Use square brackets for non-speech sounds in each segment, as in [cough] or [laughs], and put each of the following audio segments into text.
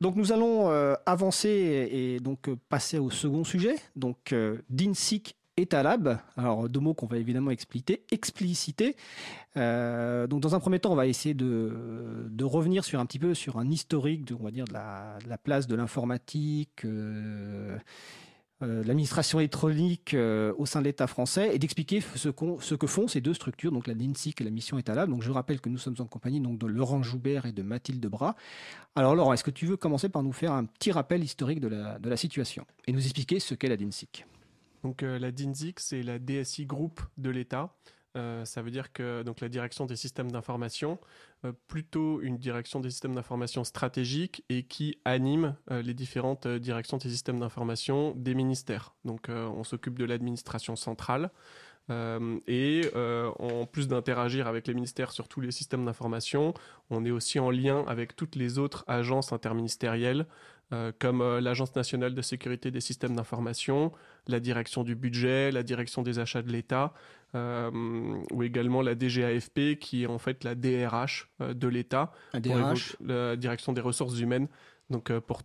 Donc nous allons avancer et, donc passer au second sujet, donc DINSIC et Talab. Alors deux mots qu'on va évidemment expliquer, expliciter. donc dans un premier temps, on va essayer de, revenir sur un petit peu sur un historique, de, on va dire de la place de l'informatique euh, l'administration électronique euh, au sein de l'État français et d'expliquer ce, que font ces deux structures, donc la DINSIC et la mission étalable. Donc je rappelle que nous sommes en compagnie donc, de Laurent Joubert et de Mathilde Bras. Alors Laurent, est-ce que tu veux commencer par nous faire un petit rappel historique de la, situation et nous expliquer ce qu'est la DINSIC donc euh, la DINSIC, c'est la DSI Group de l'État. Ça veut dire que la direction des systèmes d'information, euh, plutôt une direction des systèmes d'information stratégique et qui anime euh, les différentes euh, directions des systèmes d'information des ministères. Donc on s'occupe de l'administration centrale. et en plus d'interagir avec les ministères sur tous les systèmes d'information, on est aussi en lien avec toutes les autres agences interministérielles, comme l'Agence nationale de sécurité des systèmes d'information, la direction du budget, la direction des achats de l'État, euh, ou également la DGAFP qui est en fait la DRH euh, de l'État, la direction des ressources humaines, donc euh, pour,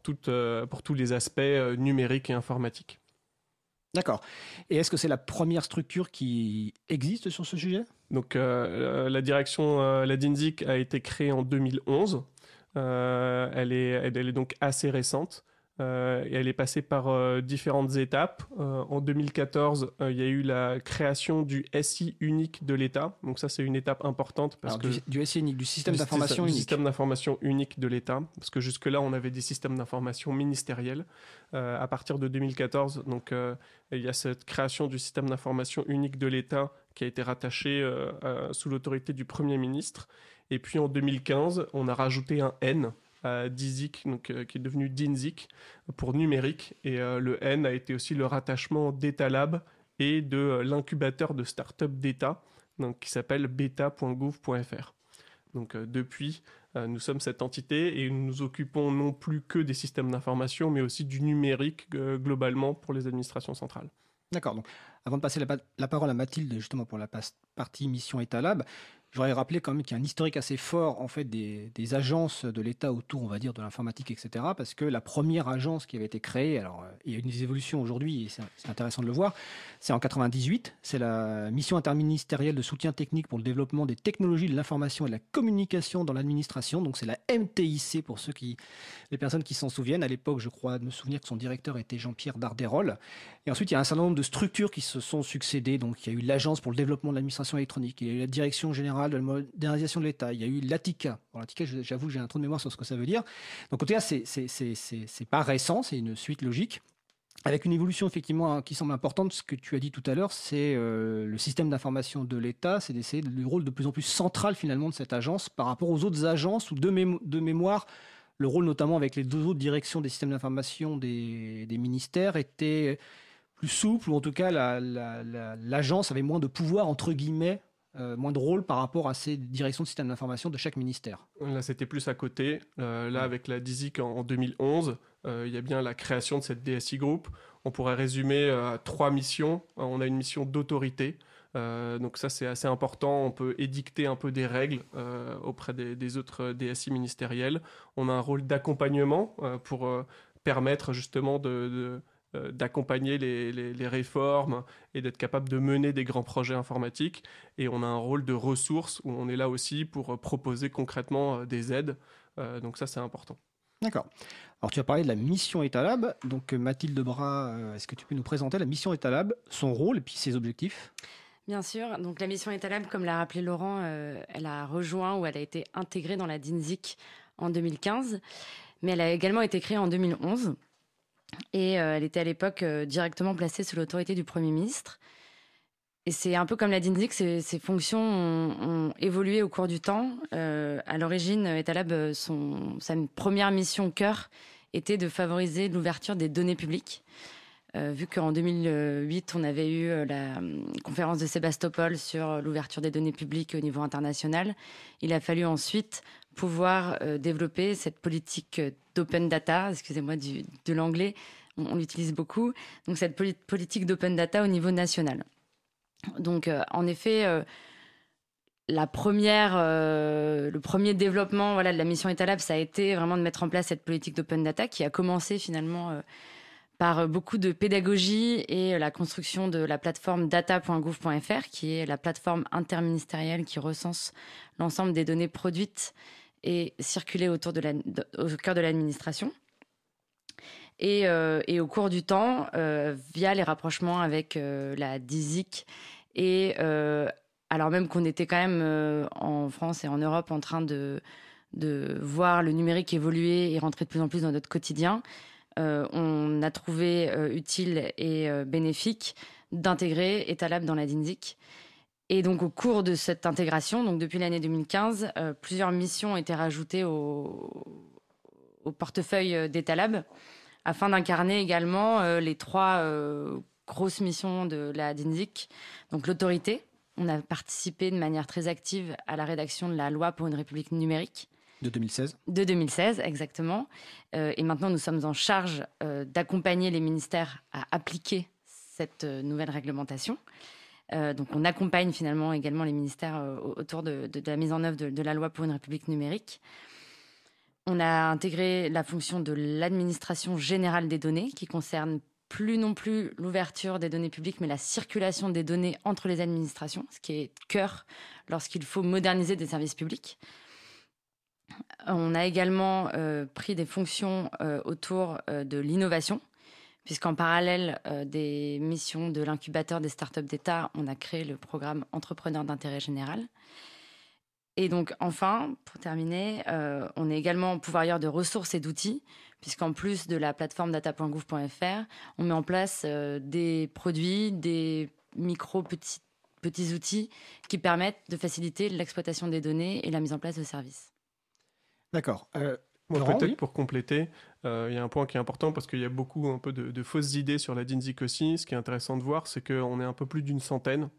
pour tous les aspects numériques et informatiques. D'accord. Et est-ce que c'est la première structure qui existe sur ce sujet? Donc la direction, la DINSIC a été créée en 2011. elle, est, elle, est donc assez récente. Euh, et elle est passée par euh, différentes étapes. Euh, en 2014, il y a eu la création du SI unique de l'État. Donc ça, c'est une étape importante. Parce que du, SI unique, du système d'information unique. système d'information unique de l'État. Parce que jusque-là, on avait des systèmes d'information ministériels. à partir de 2014, donc, il y a cette création du système d'information unique de l'État qui a été rattaché sous l'autorité du Premier ministre. Et puis en 2015, on a rajouté un N à DIZIC, donc, euh, qui est devenu DINZIC pour numérique. Et euh, le N a été aussi le rattachement d'Etalab et de euh, l'incubateur de start-up d'État, qui s'appelle beta.gouv.fr. Donc depuis, nous sommes cette entité et nous nous occupons non plus que des systèmes d'information, mais aussi du numérique globalement pour les administrations centrales. D'accord. Donc, avant de passer la, parole à Mathilde, justement pour la partie mission Etalab, J'aurais rappelé quand même qu'il y a un historique assez fort en fait des, agences de l'État autour, on va dire, de l'informatique, etc. Parce que la première agence qui avait été créée, alors euh, il y a une évolution aujourd'hui et c'est intéressant de le voir, c'est en 98. C'est la mission interministérielle de soutien technique pour le développement des technologies de l'information et de la communication dans l'administration. Donc c'est la MTIC pour ceux qui, les personnes qui s'en souviennent. À l'époque, je crois me souvenir que son directeur était Jean-Pierre Darderol. Et ensuite, il y a un certain nombre de structures qui se sont succédées. Donc il y a eu l'agence pour le développement de l'administration électronique, il y a eu la direction générale de la modernisation de l'État. Il y a eu l'ATICA. Bon, L'ATICA, j'avoue, j'ai un trou de mémoire sur ce que ça veut dire. Donc, en tout cas, c'est pas récent, c'est une suite logique. Avec une évolution effectivement hein, qui semble importante, ce que tu as dit tout à l'heure, c'est euh, le système d'information de l'État, c'est d'essayer le rôle de plus en plus central finalement de cette agence par rapport aux autres agences ou de, de mémoire, le rôle notamment avec les deux autres directions des systèmes d'information des, des, ministères était plus souple ou en tout cas l'agence la, avait moins de pouvoir entre guillemets euh, moins de rôle par rapport à ces directions de système d'information de chaque ministère. Là, c'était plus à côté. Euh, là, avec la DISIC en, 2011, euh, il y a bien la création de cette DSI Group. On pourrait résumer à trois missions. On a une mission d'autorité. Donc ça, c'est assez important. On peut édicter un peu des règles auprès des, autres DSI ministériels. On a un rôle d'accompagnement pour permettre justement euh, d'accompagner les, réformes et d'être capable de mener des grands projets informatiques. Et on a un rôle de ressources où on est là aussi pour proposer concrètement euh, des aides. Euh, donc ça, c'est important. D'accord. Alors tu as parlé de la mission Etalab. Donc Mathilde Bras, est-ce que tu peux nous présenter la mission Etalab, son rôle et puis ses objectifs? Bien sûr. Donc la mission Etalab, comme l'a rappelé Laurent, elle a rejoint ou elle a été intégrée dans la DINSIC en 2015, mais elle a également été créée en 2011. Et euh, elle était à l'époque euh, directement placée sous l'autorité du Premier ministre. Et c'est un peu comme la DINSIC, ses, fonctions ont, évolué au cours du temps. Euh, à l'origine, Etalab, sa première mission cœur était de favoriser l'ouverture des données publiques. Vu qu'en 2008, on avait eu la conférence de Sébastopol sur l'ouverture des données publiques au niveau international, il a fallu ensuite pouvoir euh, développer cette politique euh, d'open data, excusez-moi de l'anglais, on, l'utilise beaucoup, donc cette politique d'open data au niveau national. Donc euh, en effet, la première, le premier développement voilà, de la mission Etalab, ça a été vraiment de mettre en place cette politique d'open data qui a commencé finalement par beaucoup de pédagogie et la construction de la plateforme data.gouv.fr, qui est la plateforme interministérielle qui recense l'ensemble des données produites et circulées autour de la, au cœur de l'administration. Et, euh, et, au cours du temps, euh, via les rapprochements avec euh, la DISIC, et alors même qu'on était quand même en France et en Europe en train de, de voir le numérique évoluer et rentrer de plus en plus dans notre quotidien, on a trouvé euh, utile et euh, bénéfique d'intégrer Etalab dans la DINSIC. Et donc, au cours de cette intégration, donc depuis l'année 2015, plusieurs missions ont été rajoutées au, portefeuille d'Etalab afin d'incarner également les trois grosses missions de la DINSIC. Donc, l'autorité. On a participé de manière très active à la rédaction de la loi pour une république numérique. De 2016 De 2016, exactement. Euh, et maintenant, nous sommes en charge euh, d'accompagner les ministères à appliquer cette euh, nouvelle réglementation. donc, on accompagne finalement également les ministères autour de, la mise en œuvre de, la loi pour une République numérique. On a intégré la fonction de l'administration générale des données, qui concerne plus non plus l'ouverture des données publiques, mais la circulation des données entre les administrations, ce qui est cœur lorsqu'il faut moderniser des services publics. On a également euh, pris des fonctions euh, autour euh, de l'innovation, puisqu'en parallèle des missions de l'incubateur des startups d'État, on a créé le programme Entrepreneurs d'intérêt général. Et donc, enfin, pour terminer, on est également pouvoirière de ressources et d'outils, puisqu'en plus de la plateforme data.gouv.fr, on met en place des produits, des micro petits, petits outils qui permettent de faciliter l'exploitation des données et la mise en place de services. D'accord. Euh, peut-être pour compléter, euh, il y a un point qui est important parce qu'il y a beaucoup un peu de, fausses idées sur la DINSIC aussi. Ce qui est intéressant de voir, c'est qu'on est un peu plus d'une centaine.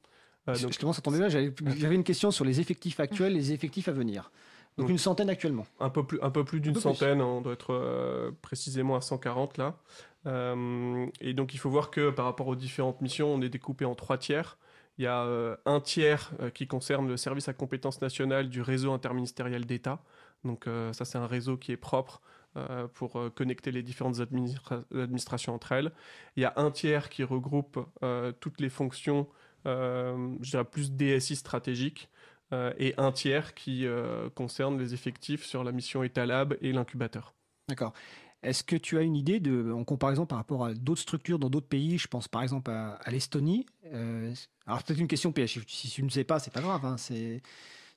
Euh, donc... Justement, ça tombait bien. J'avais une question sur les effectifs actuels, les effectifs à venir. Donc, une centaine actuellement. Un peu plus, un peu plus d'une centaine. On doit être euh, précisément à 140 là. et donc il faut voir que par rapport aux différentes missions, on est découpé en trois tiers. Il y a un tiers qui concerne le service à compétence nationale du réseau interministériel d'État. Donc euh, ça, c'est un réseau qui est propre euh, pour euh, connecter les différentes administrations entre elles. Il y a un tiers qui regroupe toutes les fonctions, je dirais plus DSI stratégique, et un tiers qui concerne les effectifs sur la mission Etalab et l'incubateur. D'accord. Est-ce que tu as une idée en comparaison par rapport à d'autres structures dans d'autres pays Je pense par exemple à, l'Estonie. alors peut-être une question. Si tu ne sais pas, c'est pas grave. Hein,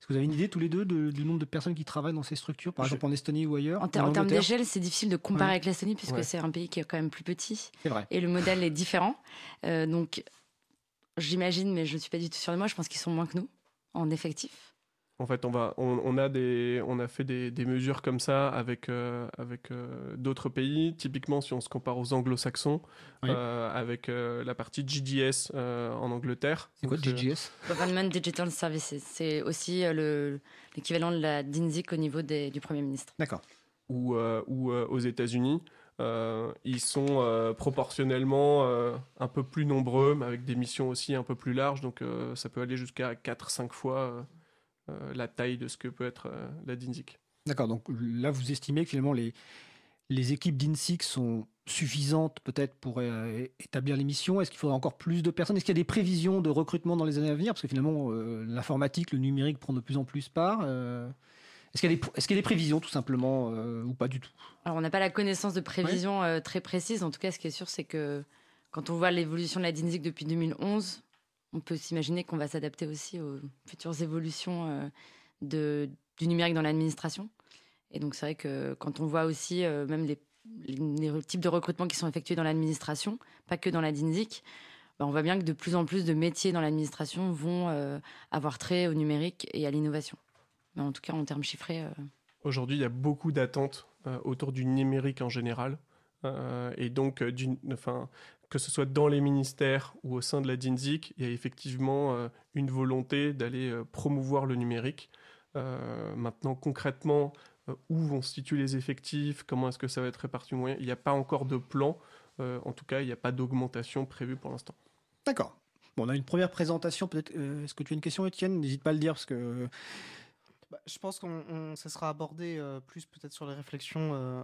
que vous avez une idée tous les deux du nombre de personnes qui travaillent dans ces structures, par exemple en Estonie ou ailleurs En, termes d'échelle, c'est difficile de comparer avec l'Estonie puisque c'est un pays qui est quand même plus petit. C'est vrai. Et le modèle est différent. Euh, donc, j'imagine, mais je ne suis pas du tout sûre de moi, je pense qu'ils sont moins que nous en effectif. En fait, on, va, on, a, des, on a fait des, mesures comme ça avec, euh, avec euh, d'autres pays. Typiquement, si on se compare aux anglo-saxons, euh, avec la partie GDS en Angleterre. C'est quoi GDS Government Digital Services. C'est aussi l'équivalent de la DINSIC au niveau des, du Premier ministre. D'accord. Ou, ou aux États-Unis. ils sont proportionnellement un peu plus nombreux, mais avec des missions aussi un peu plus larges. Donc, ça peut aller jusqu'à 4-5 fois euh, la taille de ce que peut être euh, la DINSIC. D'accord, donc là vous estimez que finalement les, les équipes d'INSIC sont suffisantes peut-être pour euh, établir les missions? Est-ce qu'il faudra encore plus de personnes? Est-ce qu'il y a des prévisions de recrutement dans les années à venir? Parce que finalement, l'informatique, le numérique prend de plus en plus part. Est-ce qu'il y, y, a des prévisions tout simplement ou pas du tout? Alors on n'a pas la connaissance de prévisions très précises. En tout cas, ce qui est sûr, c'est que quand on voit l'évolution de la DINSIC depuis 2011, on peut s'imaginer qu'on va s'adapter aussi aux futures évolutions euh, du numérique dans l'administration. Et donc c'est vrai que quand on voit aussi euh, même les, types de recrutements qui sont effectués dans l'administration, pas que dans la DINSIC, bah, on voit bien que de plus en plus de métiers dans l'administration vont euh, avoir trait au numérique et à l'innovation. Mais en tout cas, en termes chiffrés. Aujourd'hui, il y a beaucoup d'attentes autour du numérique en général. et donc, enfin, que ce soit dans les ministères ou au sein de la DINSIC, il y a effectivement euh, une volonté d'aller euh, promouvoir le numérique. Euh, maintenant, concrètement, où vont se situer les effectifs, comment est-ce que ça va être réparti il n'y a pas encore de plan. en tout cas, il n'y a pas d'augmentation prévue pour l'instant. D'accord. On a une première présentation. Peut-être. Est-ce que tu as une question, Étienne? N'hésite pas à le dire parce que. Bah, je pense qu'on ça sera abordé plus peut-être sur les réflexions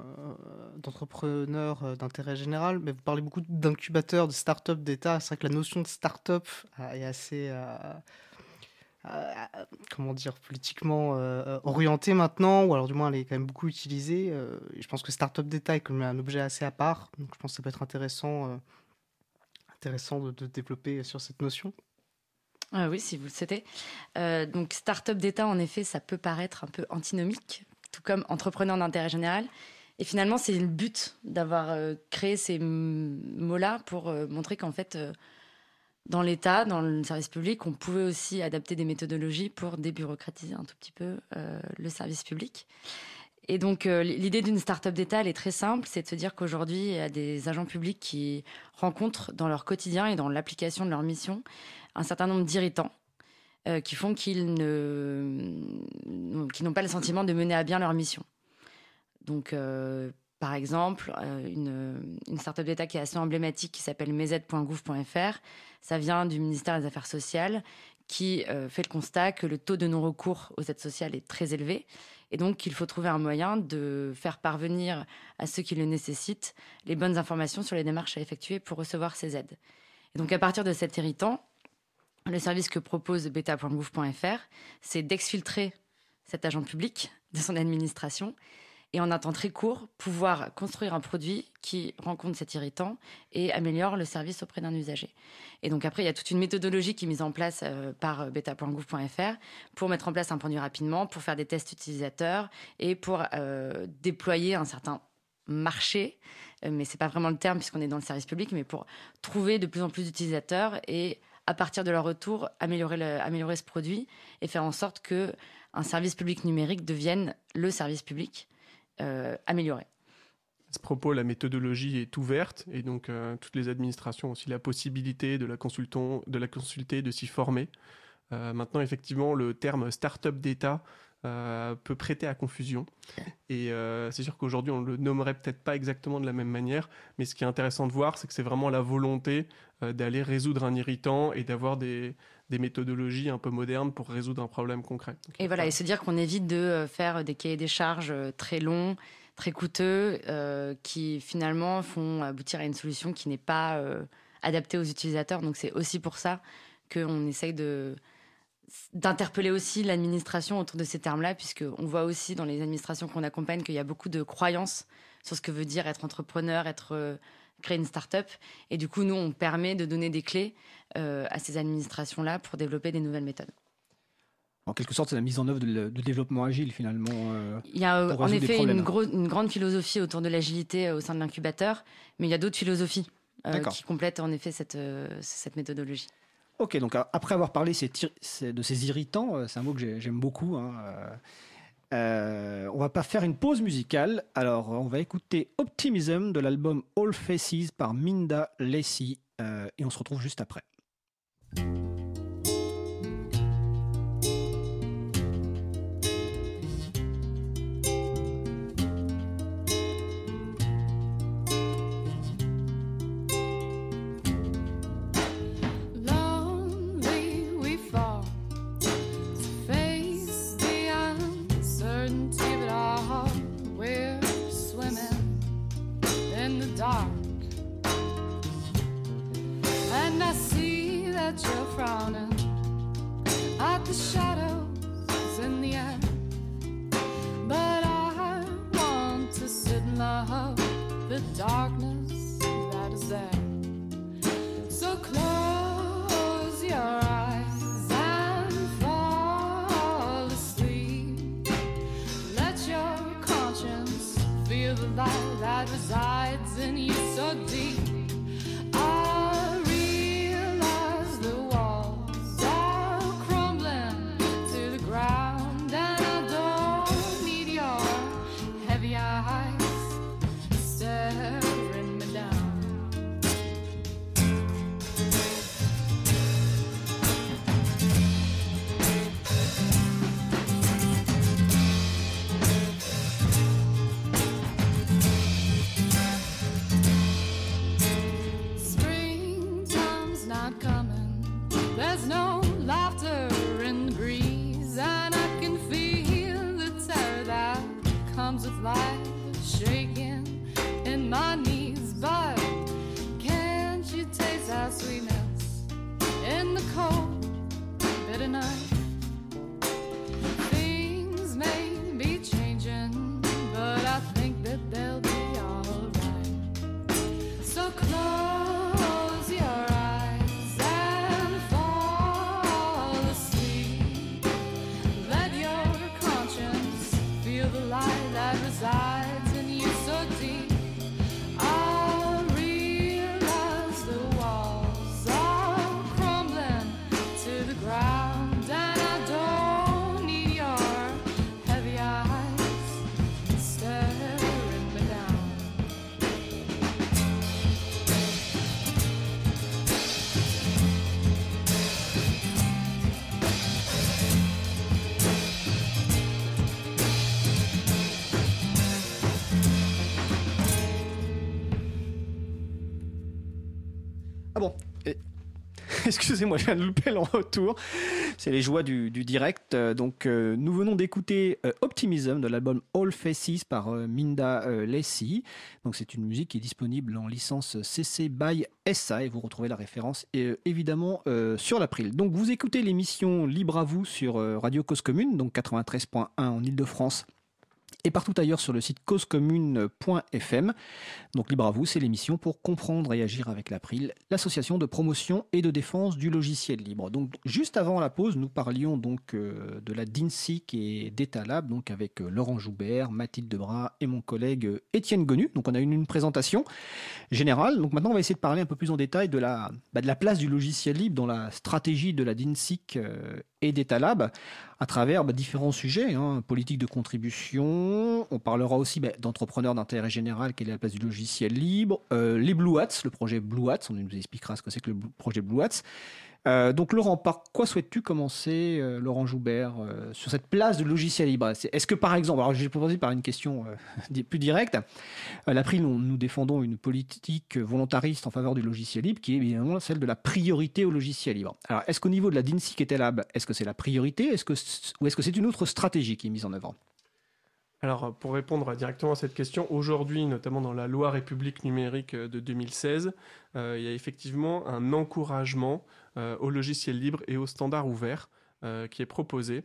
d'entrepreneurs d'intérêt général, mais vous parlez beaucoup d'incubateurs, de start-up d'État. C'est vrai que la notion de start-up est assez euh, comment dire, politiquement euh, orientée maintenant, ou alors du moins elle est quand même beaucoup utilisée. Euh, je pense que Startup Data est comme un objet assez à part, donc je pense que ça peut être intéressant, intéressant de, développer sur cette notion. Ah oui, si vous le souhaitez. donc Startup Data, en effet, ça peut paraître un peu antinomique, tout comme entrepreneur d'intérêt général. Et finalement, c'est le but d'avoir créé ces mots-là pour montrer qu'en fait, dans l'État, dans le service public, on pouvait aussi adapter des méthodologies pour débureaucratiser un tout petit peu euh, le service public. Et donc, euh, l'idée d'une start-up d'État, elle est très simple, c'est de se dire qu'aujourd'hui, il y a des agents publics qui rencontrent dans leur quotidien et dans l'application de leur mission un certain nombre d'irritants euh, qui font qu'ils n'ont pas le sentiment de mener à bien leur mission. Donc, par exemple, une, une start-up d'État qui est assez emblématique, qui s'appelle mez.gouv.fr, ça vient du ministère des Affaires sociales qui euh, fait le constat que le taux de non-recours aux aides sociales est très élevé et donc qu'il faut trouver un moyen de faire parvenir à ceux qui le nécessitent les bonnes informations sur les démarches à effectuer pour recevoir ces aides. Et donc à partir de cet irritant, le service que propose beta.gouv.fr, c'est d'exfiltrer cet agent public de son administration et en un temps très court, pouvoir construire un produit qui rencontre cet irritant et améliore le service auprès d'un usager. Et donc après, il y a toute une méthodologie qui est mise en place euh, par beta.gouv.fr pour mettre en place un produit rapidement, pour faire des tests utilisateurs et pour euh, déployer un certain marché, euh, mais c'est pas vraiment le terme puisqu'on est dans le service public, mais pour trouver de plus en plus d'utilisateurs et à partir de leur retour, améliorer, ce produit et faire en sorte que un service public numérique devienne le service public euh, améliorer. À ce propos, la méthodologie est ouverte et donc euh, toutes les administrations ont aussi la possibilité de la, de la consulter, de s'y former. Euh, maintenant, effectivement, le terme start-up d'État peut prêter à confusion. Et c'est sûr qu'aujourd'hui, on ne le nommerait peut-être pas exactement de la même manière, mais ce qui est intéressant de voir, c'est que c'est vraiment la volonté d'aller résoudre un irritant et d'avoir des, des méthodologies un peu modernes pour résoudre un problème concret. et voilà, et se dire qu'on évite de euh, faire des cahiers des charges euh, très longs, très coûteux, euh, qui finalement font aboutir à une solution qui n'est pas adaptée aux utilisateurs. Donc c'est aussi pour ça qu'on essaye de d'interpeller aussi l'administration autour de ces termes-là, puisqu'on voit aussi dans les administrations qu'on accompagne qu'il y a beaucoup de croyances sur ce que veut dire être entrepreneur, être créer une start-up. Et du coup, nous, on permet de donner des clés euh, à ces administrations-là pour développer des nouvelles méthodes. En quelque sorte, c'est la mise en œuvre de, développement agile finalement. Euh, il y a en effet une, grande philosophie autour de l'agilité euh, au sein de l'incubateur, mais il y a d'autres philosophies qui complètent en effet cette, cette méthodologie. Ok, donc après avoir parlé de ces irritants, c'est un mot que j'aime beaucoup. Hein, euh, on va pas faire une pause musicale, alors on va écouter Optimism de l'album All Faces par Minda Lacey euh, et on se retrouve juste après. Excusez-moi, je viens de louper le retour. C'est les joies du, direct. Euh, Donc, euh, nous venons d'écouter euh, Optimism de l'album All Faces par Minda Lacey. Donc, c'est une musique qui est disponible en licence CC by SA et vous retrouvez la référence évidemment sur l'April. Donc, vous écoutez l'émission Libre à vous sur Radio Cause Commune, donc 93.1 en Ile-de-France et partout ailleurs sur le site causecommune.fm. Donc libre à vous, c'est l'émission pour comprendre et agir avec l'April, l'association de promotion et de défense du logiciel libre. Donc juste avant la pause, nous parlions donc euh, de la DINSIC et d'Etalab, donc avec euh, Laurent Joubert, Mathilde Debras et mon collègue euh, Étienne Gonu. Donc on a eu une présentation générale. Donc maintenant on va essayer de parler un peu plus en détail de la, bah, de la place du logiciel libre dans la stratégie de la DINSIC et d'Etalab à travers bah, différents sujets, hein, politique de contribution, on parlera aussi bah, d'entrepreneurs d'intérêt général, quelle est la place du logiciel libre, euh, les Blue Hats, le projet Blue Hats, on nous expliquera ce que c'est que le projet Blue Hats. Euh, donc Laurent, par quoi souhaites-tu commencer, euh, Laurent Joubert, euh, sur cette place de logiciel libre? Est-ce que par exemple, alors je vais proposer par une question [laughs] plus directe, à l'April, nous, défendons une politique volontariste en faveur du logiciel libre qui est évidemment celle de la priorité au logiciel libre. Alors est-ce qu'au niveau de la DINSIC et Telab, est-ce que c'est la priorité? Est-ce que, c- ou est-ce que c'est une autre stratégie qui est mise en œuvre? Alors, pour répondre directement à cette question, aujourd'hui, notamment dans la loi République numérique de 2016, euh, il y a effectivement un encouragement au logiciel libre et aux standards ouverts euh, qui est proposé.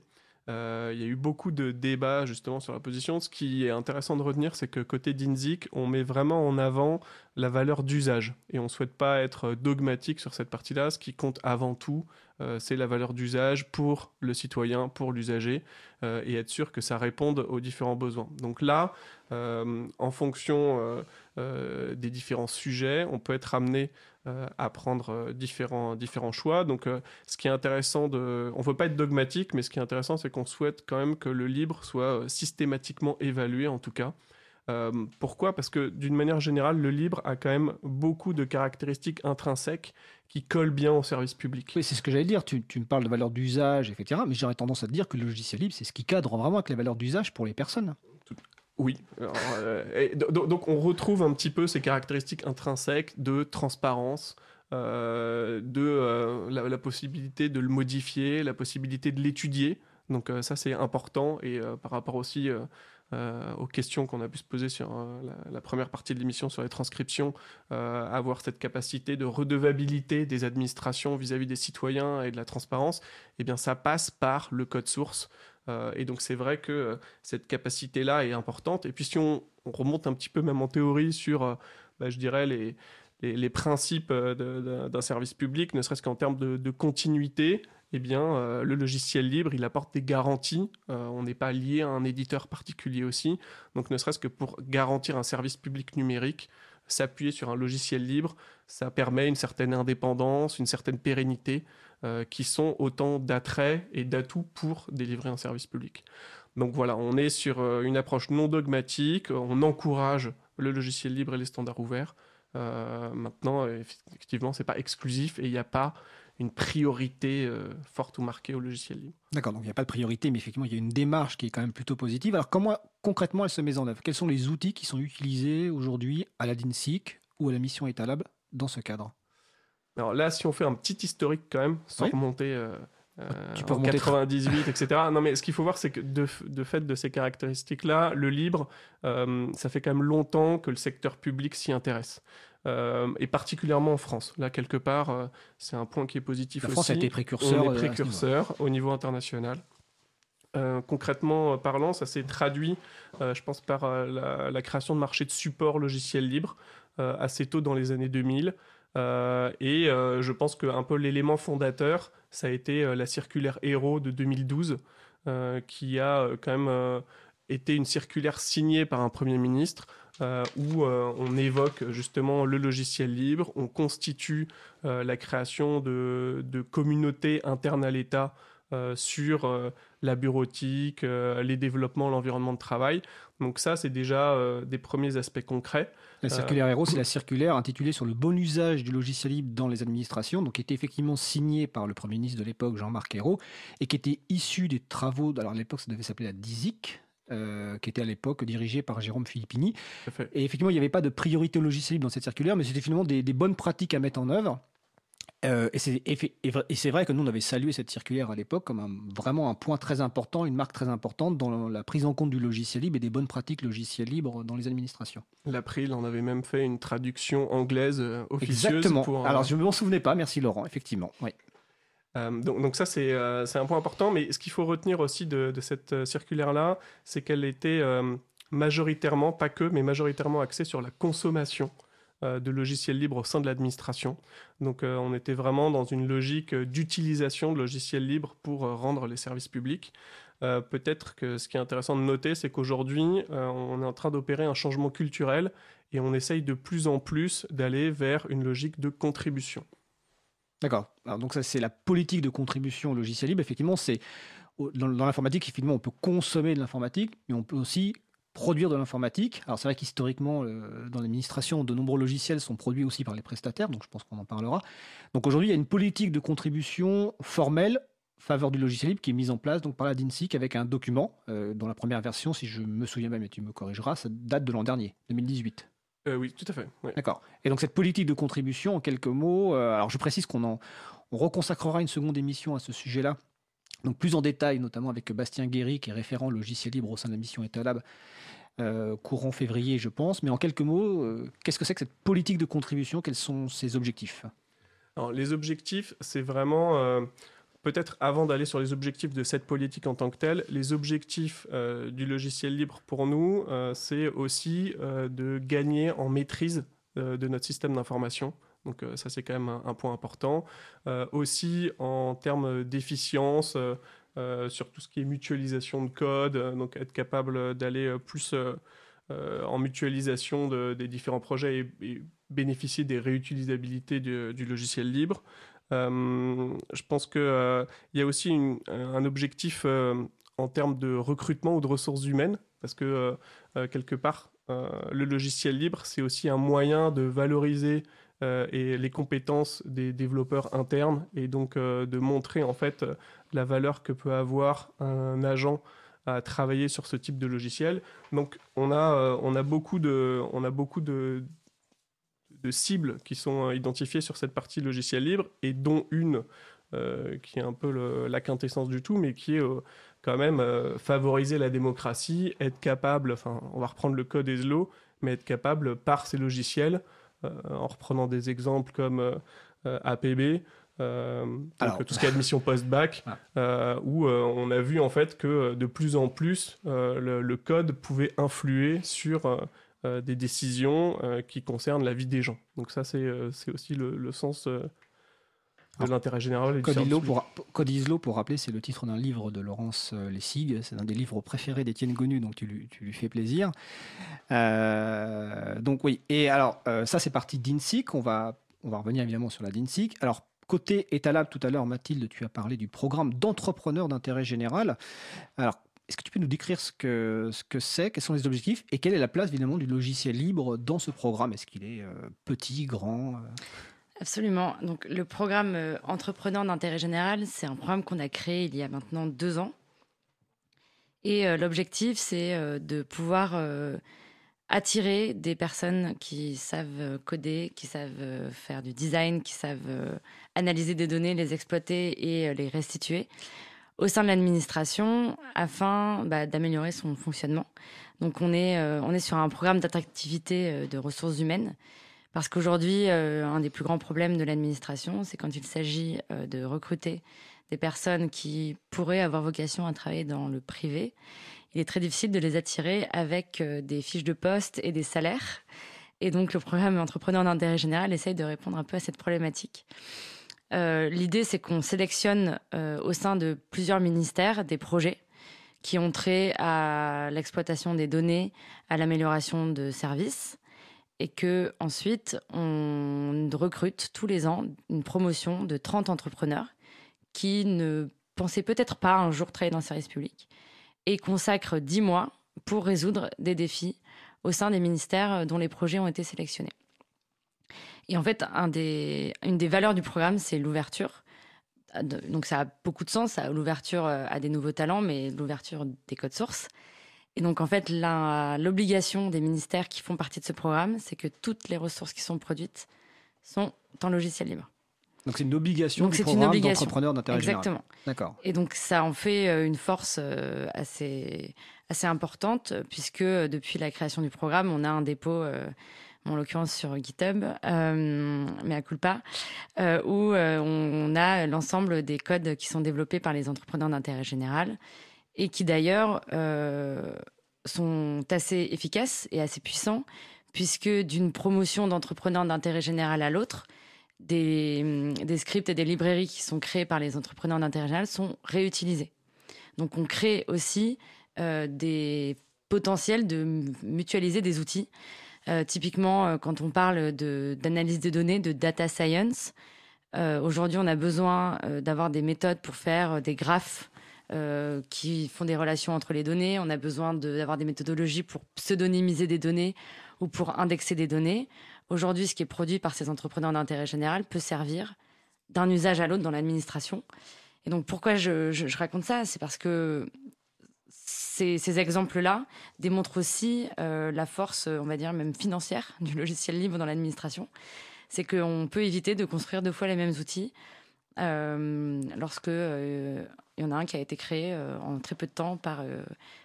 Euh, il y a eu beaucoup de débats justement sur la position. Ce qui est intéressant de retenir, c'est que côté d'Inzik, on met vraiment en avant la valeur d'usage et on ne souhaite pas être dogmatique sur cette partie-là. Ce qui compte avant tout, euh, c'est la valeur d'usage pour le citoyen, pour l'usager euh, et être sûr que ça réponde aux différents besoins. Donc là, euh, en fonction euh, euh, des différents sujets, on peut être amené euh, à prendre euh, différents, choix. Donc euh, ce qui est intéressant, de... on ne veut pas être dogmatique, mais ce qui est intéressant, c'est qu'on souhaite quand même que le libre soit euh, systématiquement évalué en tout cas. Euh, pourquoi? Parce que d'une manière générale, le libre a quand même beaucoup de caractéristiques intrinsèques qui collent bien au service public. Oui, c'est ce que j'allais dire. Tu, tu me parles de valeur d'usage, etc. Mais j'aurais tendance à te dire que le logiciel libre, c'est ce qui cadre vraiment avec les valeurs d'usage pour les personnes. Oui. Alors, euh, et do- do- donc on retrouve un petit peu ces caractéristiques intrinsèques de transparence, euh, de euh, la, la possibilité de le modifier, la possibilité de l'étudier. Donc euh, ça c'est important et par rapport aussi euh, aux questions qu'on a pu se poser sur euh, la, première partie de l'émission sur les transcriptions, euh, avoir cette capacité de redevabilité des administrations vis-à-vis des citoyens et de la transparence, eh bien ça passe par le code source. Et donc c'est vrai que cette capacité-là est importante. Et puis si on, on remonte un petit peu même en théorie sur, bah, je dirais, les, les, principes euh, d'un service public, ne serait-ce qu'en termes de, continuité, eh bien, euh, le logiciel libre, il apporte des garanties. Euh, on n'est pas lié à un éditeur particulier aussi. Donc ne serait-ce que pour garantir un service public numérique, s'appuyer sur un logiciel libre, ça permet une certaine indépendance, une certaine pérennité, qui sont autant d'attraits et d'atouts pour délivrer un service public. Donc voilà, on est sur une approche non dogmatique, on encourage le logiciel libre et les standards ouverts. Euh, maintenant, effectivement, c'est pas exclusif et il n'y a pas une priorité euh, forte ou marquée au logiciel libre. D'accord, donc il n'y a pas de priorité, mais effectivement, il y a une démarche qui est quand même plutôt positive. Alors, comment concrètement elle se met en œuvre? Quels sont les outils qui sont utilisés aujourd'hui à la DINSIC ou à la mission Etalab dans ce cadre? Alors là, si on fait un petit historique quand même, sans Oui. remonter euh, Tu peux en remonter 98, etc. Non, mais ce qu'il faut voir, c'est que de, fait de ces caractéristiques-là, le libre, euh, ça fait quand même longtemps que le secteur public s'y intéresse. Euh, et particulièrement en France. Là, quelque part, euh, c'est un point qui est positif La aussi. France a été précurseur. On euh, est précurseur au niveau international. Euh, concrètement euh, parlant, ça s'est traduit, euh, je pense, par euh, la, la création de marchés de support logiciel libre euh, assez tôt dans les années 2000. Euh, et euh, je pense qu'un peu l'élément fondateur, ça a été euh, la circulaire Héros de 2012, euh, qui a quand même été une circulaire signée par un Premier ministre, où on évoque justement le logiciel libre, on constitue la création de, de communautés internes à l'État sur la bureautique, euh, les développements, l'environnement de travail. Donc ça, c'est déjà euh, des premiers aspects concrets. La circulaire Héros, c'est la circulaire intitulée sur le bon usage du logiciel libre dans les administrations, donc qui était effectivement signée par le Premier ministre de l'époque, Jean-Marc Ayrault, et qui était issue des travaux, alors à l'époque ça devait s'appeler la DISIC, euh, qui était à l'époque dirigée par Jérôme Filippini. Et effectivement, il n'y avait pas de priorité au logiciel libre dans cette circulaire, mais c'était finalement des, des bonnes pratiques à mettre en œuvre. Euh, et c'est vrai- que nous, on avait salué cette circulaire à l'époque comme un- vraiment un point très important, une marque très importante dans la prise en compte du logiciel libre et des bonnes pratiques logiciel libre dans les administrations. L'April en avait même fait une traduction anglaise euh, officieuse. Exactement. Pour, euh, Alors, je ne m'en souvenais pas, merci Laurent, effectivement. Oui. Euh, donc, donc ça, c'est euh, un point important. Mais ce qu'il faut retenir aussi de, de cette circulaire-là, c'est qu'elle était majoritairement, pas que, mais majoritairement axée sur la consommation de logiciels libres au sein de l'administration. Donc euh, on était vraiment dans une logique euh, d'utilisation de logiciels libres pour euh, rendre les services publics. Euh, Peut-être que ce qui est intéressant de noter, c'est qu'aujourd'hui, euh, on est en train d'opérer un changement culturel et on essaye de plus en plus d'aller vers une logique de contribution. D'accord. Donc, ça, c'est la politique de contribution au logiciel libre. Effectivement, c'est dans, dans l'informatique, effectivement, on peut consommer de l'informatique, mais on peut aussi produire de l'informatique. Alors, c'est vrai qu'historiquement, euh, dans l'administration, de nombreux logiciels sont produits aussi par les prestataires, donc je pense qu'on en parlera. Donc, aujourd'hui, il y a une politique de contribution formelle faveur du logiciel libre qui est mise en place donc par la DINSIC avec un document euh, dont la première version, si je me souviens bien, mais tu me corrigeras, ça date de l'an dernier, 2018. Euh, oui, tout à fait. D'accord. Et donc cette politique de contribution, en quelques mots, euh, alors je précise qu'on en, on reconsacrera une seconde émission à ce sujet-là, donc plus en détail, notamment avec Bastien Guéry, qui est référent logiciel libre au sein de la mission Etalab, euh, courant février, je pense. Mais en quelques mots, euh, qu'est-ce que c'est que cette politique de contribution? Quels sont ses objectifs? Les objectifs, c'est vraiment, euh, peut-être avant d'aller sur les objectifs de cette politique en tant que telle, les objectifs du logiciel libre pour nous, c'est aussi de gagner en maîtrise de notre système d'information. Donc euh, ça, c'est quand même un, point important. Euh, aussi en termes d'efficience, euh, sur tout ce qui est mutualisation de code, donc être capable d'aller plus en mutualisation de- des différents projets et, bénéficier des réutilisabilités du, logiciel libre. Je pense qu'il y a aussi un objectif en termes de recrutement ou de ressources humaines, parce que quelque part, le logiciel libre, c'est aussi un moyen de valoriser et les compétences des développeurs internes et donc euh, de montrer en fait euh, la valeur que peut avoir un agent à travailler sur ce type de logiciel. Donc on a, euh, on a beaucoup de, on a beaucoup de, de cibles qui sont euh, identifiées sur cette partie logiciel libre et dont une euh, qui est un peu la quintessence du tout, mais qui est euh, quand même euh, favoriser la démocratie, être capable, enfin on va reprendre le code ESLO, mais être capable par ces logiciels, euh, en reprenant des exemples comme euh, euh, APB, euh, donc Alors- tout ce qui est admission post-bac, [laughs] Ah. euh, où euh, on a vu en fait que euh, de plus en plus euh, le, le code pouvait influer sur euh, euh, des décisions euh, qui concernent la vie des gens. Donc ça c'est euh, aussi le, le sens euh, de l'intérêt général. et Code ISLO, pour, Code ISLO, pour rappeler, c'est le titre d'un livre de Laurence euh, Lessig. C'est un des livres préférés d'Étienne Gonu, donc tu lui, tu lui fais plaisir. Euh, donc oui, et alors euh, ça c'est parti d'INSIC. On va, on va revenir évidemment sur la d'INSIC. Alors côté Etalab, tout à l'heure, Mathilde, tu as parlé du programme d'entrepreneurs d'intérêt général. Alors est-ce que tu peux nous décrire ce que ce que c'est, quels sont les objectifs? Et quelle est la place évidemment du logiciel libre dans ce programme? Est-ce qu'il est euh, petit, grand Absolument. Donc, le programme euh, Entrepreneur d'intérêt général, c'est un programme qu'on a créé il y a maintenant deux ans. Et euh, l'objectif, c'est euh, de pouvoir attirer des personnes qui savent coder, qui savent faire du design, qui savent analyser des données, les exploiter et les restituer au sein de l'administration afin bah, d'améliorer son fonctionnement. Donc on est, on est sur un programme d'attractivité de ressources humaines parce qu'aujourd'hui, un des plus grands problèmes de l'administration, c'est quand il s'agit de recruter des personnes qui pourraient avoir vocation à travailler dans le privé il est très difficile de les attirer avec euh, des fiches de poste et des salaires. Et donc le programme Entrepreneur d'intérêt général essaye de répondre un peu à cette problématique. Euh, l'idée, c'est qu'on sélectionne euh, au sein de plusieurs ministères des projets qui ont trait à l'exploitation des données, à l'amélioration de services, et que ensuite on recrute tous les ans une promotion de 30 entrepreneurs qui ne pensaient peut-être pas un jour travailler dans le service public et consacre 10 mois pour résoudre des défis au sein des ministères dont les projets ont été sélectionnés. Et en fait, une des valeurs du programme, c'est l'ouverture. Donc ça a beaucoup de sens, l'ouverture à des nouveaux talents, mais l'ouverture des codes sources. Et donc en fait, l'obligation des ministères qui font partie de ce programme, c'est que toutes les ressources qui sont produites sont en logiciel libre. Donc c'est une obligation donc du programme d'entrepreneur d'intérêt général. Exactement. D'accord. Et donc ça en fait euh, une force euh, assez, assez importante, puisque euh, depuis la création du programme, on a un dépôt, en l'occurrence sur GitHub, mais à culpa, où on, a l'ensemble des codes qui sont développés par les entrepreneurs d'intérêt général, et qui d'ailleurs sont assez efficaces et assez puissants, puisque d'une promotion d'entrepreneurs d'intérêt général à l'autre, des, des, scripts et des librairies qui sont créés par les entrepreneurs d'intérêt général sont réutilisés. Donc on crée aussi euh, des potentiels de mutualiser des outils. Euh, typiquement, euh, quand on parle d'analyse de, des données, de data science, euh, aujourd'hui on a besoin euh, d'avoir des méthodes pour faire des graphes qui font des relations entre les données. On a besoin d'avoir des méthodologies pour pseudonymiser des données ou pour indexer des données. Aujourd'hui, ce qui est produit par ces entrepreneurs d'intérêt général peut servir d'un usage à l'autre dans l'administration. Et donc, pourquoi je, raconte ça? C'est parce que ces, exemples-là démontrent aussi euh, la force, on va dire même financière, du logiciel libre dans l'administration. C'est qu'on peut éviter de construire deux fois les mêmes outils euh, lorsque euh, il y en a un qui a été créé euh, en très peu de temps par, euh,